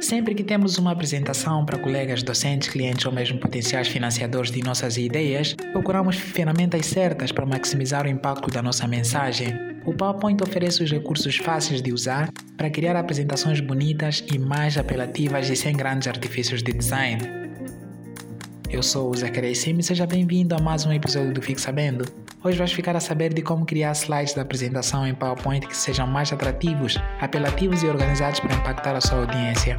Sempre que temos uma apresentação para colegas, docentes, clientes ou mesmo potenciais financiadores de nossas ideias, procuramos ferramentas certas para maximizar o impacto da nossa mensagem. O PowerPoint oferece os recursos fáceis de usar para criar apresentações bonitas e mais apelativas e sem grandes artifícios de design. Eu sou o Zacarias Sim e seja bem-vindo a mais um episódio do Fique Sabendo. Hoje vais ficar a saber de como criar slides da apresentação em PowerPoint que sejam mais atrativos, apelativos e organizados para impactar a sua audiência.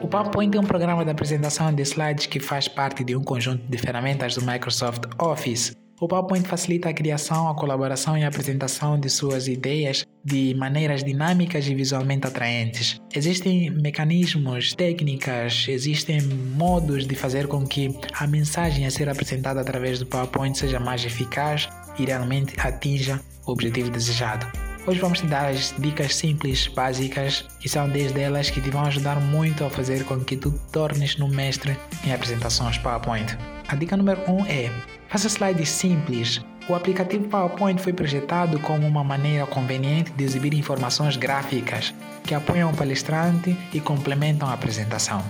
O PowerPoint é um programa de apresentação de slides que faz parte de um conjunto de ferramentas do Microsoft Office. O PowerPoint facilita a criação, a colaboração e a apresentação de suas ideias de maneiras dinâmicas e visualmente atraentes. Existem mecanismos, técnicas, existem modos de fazer com que a mensagem a ser apresentada através do PowerPoint seja mais eficaz e realmente atinja o objetivo desejado. Hoje vamos te dar as dicas simples, básicas, que são 10 delas que te vão ajudar muito a fazer com que tu tornes no mestre em apresentações PowerPoint. A dica número 1 um é Faça slides simples. O aplicativo PowerPoint foi projetado como uma maneira conveniente de exibir informações gráficas que apoiam o palestrante e complementam a apresentação.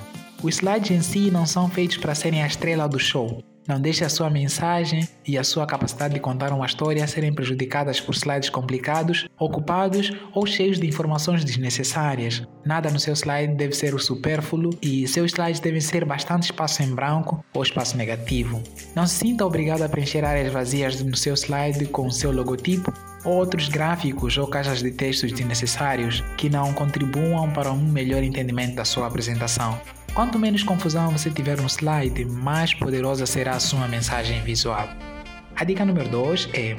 Os slides em si não são feitos para serem a estrela do show, não deixe a sua mensagem e a sua capacidade de contar uma história serem prejudicadas por slides complicados, ocupados ou cheios de informações desnecessárias. Nada no seu slide deve ser o supérfluo e seus slides devem ser bastante espaço em branco ou espaço negativo. Não se sinta obrigado a preencher áreas vazias no seu slide com o seu logotipo ou outros gráficos ou caixas de textos desnecessários que não contribuam para um melhor entendimento da sua apresentação. Quanto menos confusão você tiver no slide, mais poderosa será a sua mensagem visual. A dica número 2 é: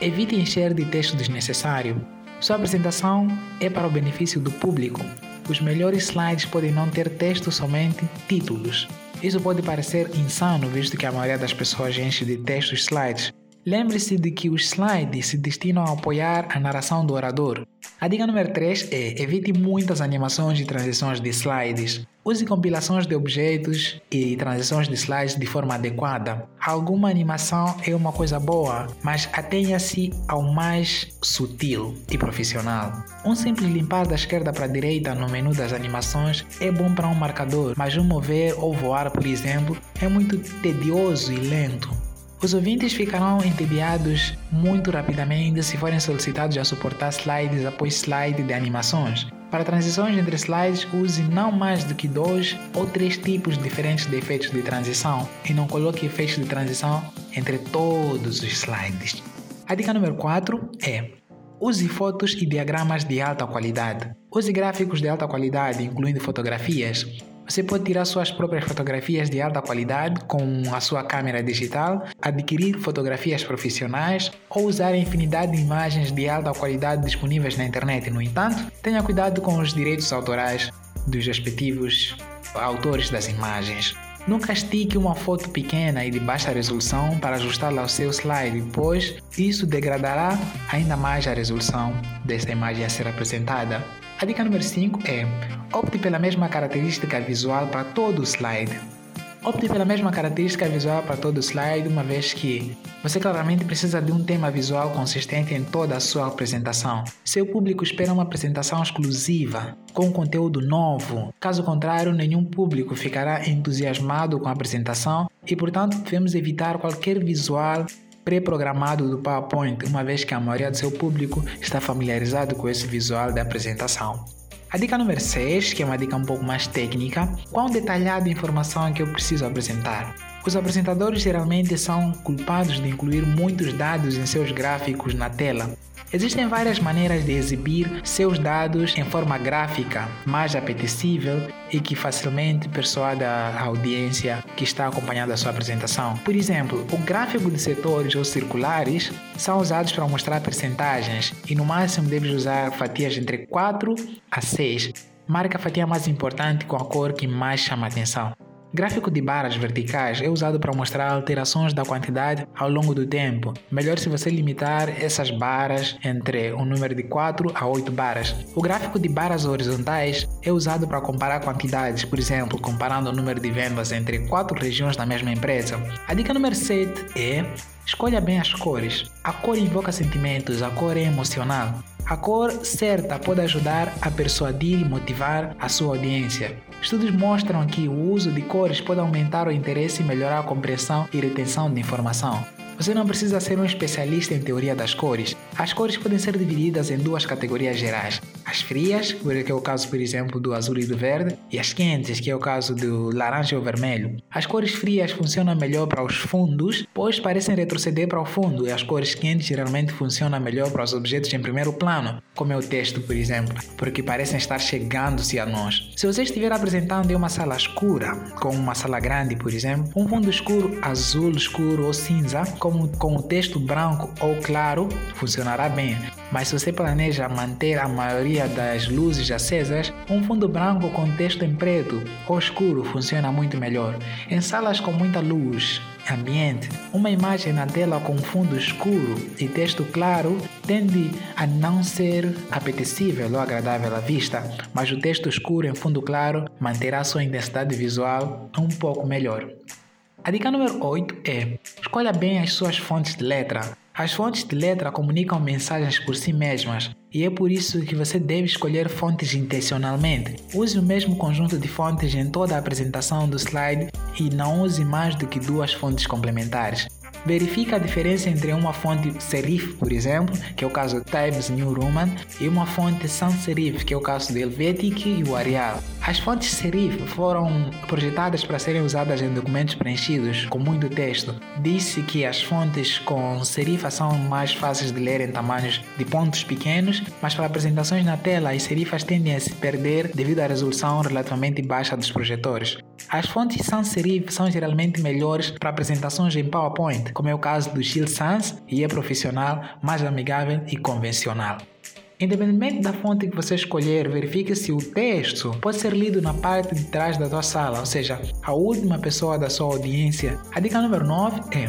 evite encher de texto desnecessário. Sua apresentação é para o benefício do público. Os melhores slides podem não ter texto, somente títulos. Isso pode parecer insano, visto que a maioria das pessoas enche de textos slides, Lembre-se de que os slides se destinam a apoiar a narração do orador. A dica número 3 é evite muitas animações e transições de slides. Use compilações de objetos e transições de slides de forma adequada. Alguma animação é uma coisa boa, mas atenha-se ao mais sutil e profissional. Um simples limpar da esquerda para a direita no menu das animações é bom para um marcador, mas um mover ou voar, por exemplo, é muito tedioso e lento. Os ouvintes ficarão entediados muito rapidamente se forem solicitados a suportar slides após slide de animações. Para transições entre slides, use não mais do que dois ou três tipos diferentes de efeitos de transição e não coloque efeitos de transição entre todos os slides. A dica número 4 é Use fotos e diagramas de alta qualidade. Use gráficos de alta qualidade, incluindo fotografias, você pode tirar suas próprias fotografias de alta qualidade com a sua câmera digital, adquirir fotografias profissionais ou usar a infinidade de imagens de alta qualidade disponíveis na internet. No entanto, tenha cuidado com os direitos autorais dos respectivos autores das imagens. Nunca estique uma foto pequena e de baixa resolução para ajustá-la ao seu slide, pois isso degradará ainda mais a resolução desta imagem a ser apresentada. A dica número 5 é opte pela mesma característica visual para todo o slide. Opte pela mesma característica visual para todo o slide, uma vez que você claramente precisa de um tema visual consistente em toda a sua apresentação. Seu público espera uma apresentação exclusiva, com conteúdo novo. Caso contrário, nenhum público ficará entusiasmado com a apresentação e, portanto, devemos evitar qualquer visual pré-programado do PowerPoint, uma vez que a maioria do seu público está familiarizado com esse visual de apresentação. A dica número 6, que é uma dica um pouco mais técnica, quão detalhada informação é que eu preciso apresentar? Os apresentadores geralmente são culpados de incluir muitos dados em seus gráficos na tela, Existem várias maneiras de exibir seus dados em forma gráfica, mais apetecível e que facilmente persuada a audiência que está acompanhando a sua apresentação. Por exemplo, o gráfico de setores ou circulares são usados para mostrar percentagens e no máximo deves usar fatias entre 4 a 6. Marca a fatia mais importante com a cor que mais chama a atenção. Gráfico de barras verticais é usado para mostrar alterações da quantidade ao longo do tempo. Melhor se você limitar essas barras entre um número de 4 a 8 barras. O gráfico de barras horizontais é usado para comparar quantidades, por exemplo, comparando o número de vendas entre quatro regiões da mesma empresa. A dica número 7 é Escolha bem as cores. A cor invoca sentimentos, a cor é emocional. A cor certa pode ajudar a persuadir e motivar a sua audiência. Estudos mostram que o uso de cores pode aumentar o interesse e melhorar a compreensão e retenção de informação. Você não precisa ser um especialista em teoria das cores. As cores podem ser divididas em duas categorias gerais: as frias, que é o caso, por exemplo, do azul e do verde, e as quentes, que é o caso do laranja ou vermelho. As cores frias funcionam melhor para os fundos, pois parecem retroceder para o fundo, e as cores quentes geralmente funcionam melhor para os objetos em primeiro plano, como é o texto, por exemplo, porque parecem estar chegando-se a nós. Se você estiver apresentando em uma sala escura, como uma sala grande, por exemplo, um fundo escuro, azul escuro ou cinza, com, com o texto branco ou claro, funcionará bem. Mas se você planeja manter a maioria das luzes acesas, um fundo branco com texto em preto ou escuro funciona muito melhor. Em salas com muita luz ambiente, uma imagem na tela com fundo escuro e texto claro tende a não ser apetecível ou agradável à vista, mas o texto escuro em fundo claro manterá sua intensidade visual um pouco melhor. A dica número 8 é: escolha bem as suas fontes de letra. As fontes de letra comunicam mensagens por si mesmas e é por isso que você deve escolher fontes intencionalmente. Use o mesmo conjunto de fontes em toda a apresentação do slide e não use mais do que duas fontes complementares. Verifique a diferença entre uma fonte serif, por exemplo, que é o caso Times New Roman, e uma fonte sans serif, que é o caso do Helvetic e o Arial. As fontes serif foram projetadas para serem usadas em documentos preenchidos com muito texto. Disse que as fontes com serifa são mais fáceis de ler em tamanhos de pontos pequenos, mas para apresentações na tela, as serifas tendem a se perder devido à resolução relativamente baixa dos projetores. As fontes sans serif são geralmente melhores para apresentações em PowerPoint, como é o caso do Shield Sans, e é profissional, mais amigável e convencional. Independentemente da fonte que você escolher, verifique se o texto pode ser lido na parte de trás da sua sala, ou seja, a última pessoa da sua audiência. A dica número 9 é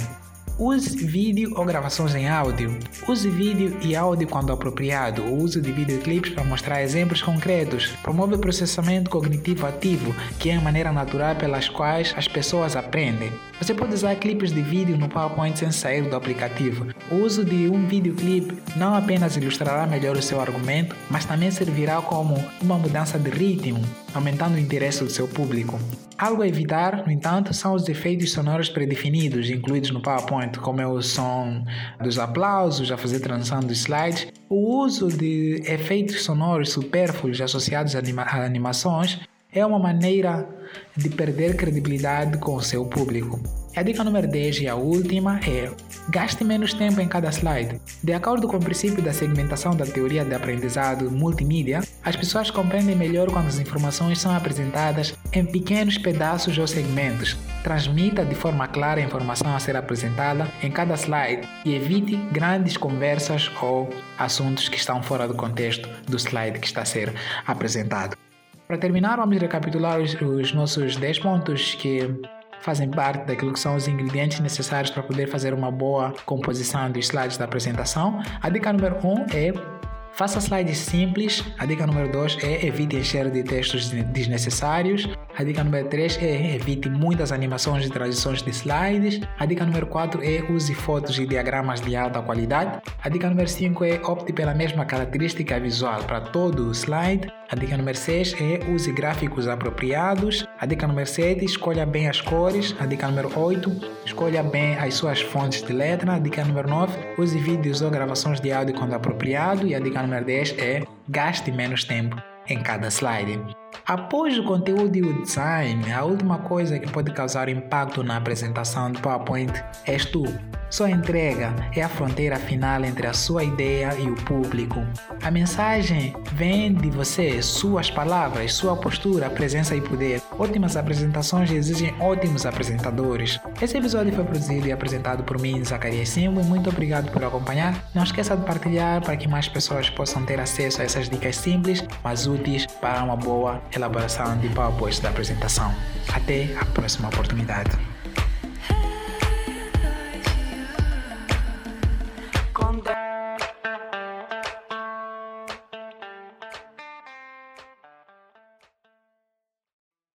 Use vídeo ou gravações em áudio. Use vídeo e áudio quando apropriado. O uso de videoclipes para mostrar exemplos concretos. Promove o processamento cognitivo ativo, que é a maneira natural pelas quais as pessoas aprendem. Você pode usar clipes de vídeo no PowerPoint sem sair do aplicativo. O uso de um videoclipe não apenas ilustrará melhor o seu argumento, mas também servirá como uma mudança de ritmo, aumentando o interesse do seu público. Algo a evitar, no entanto, são os efeitos sonoros predefinidos incluídos no PowerPoint, como é o som dos aplausos, a fazer transição dos slides. O uso de efeitos sonoros supérfluos associados a, anima a animações é uma maneira de perder credibilidade com o seu público. A dica número 10 e a última é gaste menos tempo em cada slide. De acordo com o princípio da segmentação da teoria de aprendizado multimídia, as pessoas compreendem melhor quando as informações são apresentadas em pequenos pedaços ou segmentos. Transmita de forma clara a informação a ser apresentada em cada slide e evite grandes conversas ou assuntos que estão fora do contexto do slide que está a ser apresentado. Para terminar, vamos recapitular os, os nossos 10 pontos que fazem parte daquilo que são os ingredientes necessários para poder fazer uma boa composição dos slides da apresentação. A dica número 1 um é Faça slides simples. A dica número 2 é evite encher de textos desnecessários. A dica número 3 é evite muitas animações e transições de slides. A dica número 4 é use fotos e diagramas de alta qualidade. A dica número 5 é opte pela mesma característica visual para todo o slide. A dica número 6 é use gráficos apropriados. A dica número 7, escolha bem as cores. A dica número 8, escolha bem as suas fontes de letra. A dica número 9, use vídeos ou gravações de áudio quando apropriado. E a dica número 10 é gaste menos tempo em cada slide. Após o conteúdo e o design, a última coisa que pode causar impacto na apresentação do PowerPoint és tu. Sua entrega é a fronteira final entre a sua ideia e o público. A mensagem vem de você, suas palavras, sua postura, presença e poder. Ótimas apresentações exigem ótimos apresentadores. Esse episódio foi produzido e apresentado por mim, Zacarias Simbo, e muito obrigado por acompanhar. Não esqueça de partilhar para que mais pessoas possam ter acesso a essas dicas simples, mas úteis para uma boa elaboração de PowerPoint da apresentação. Até a próxima oportunidade.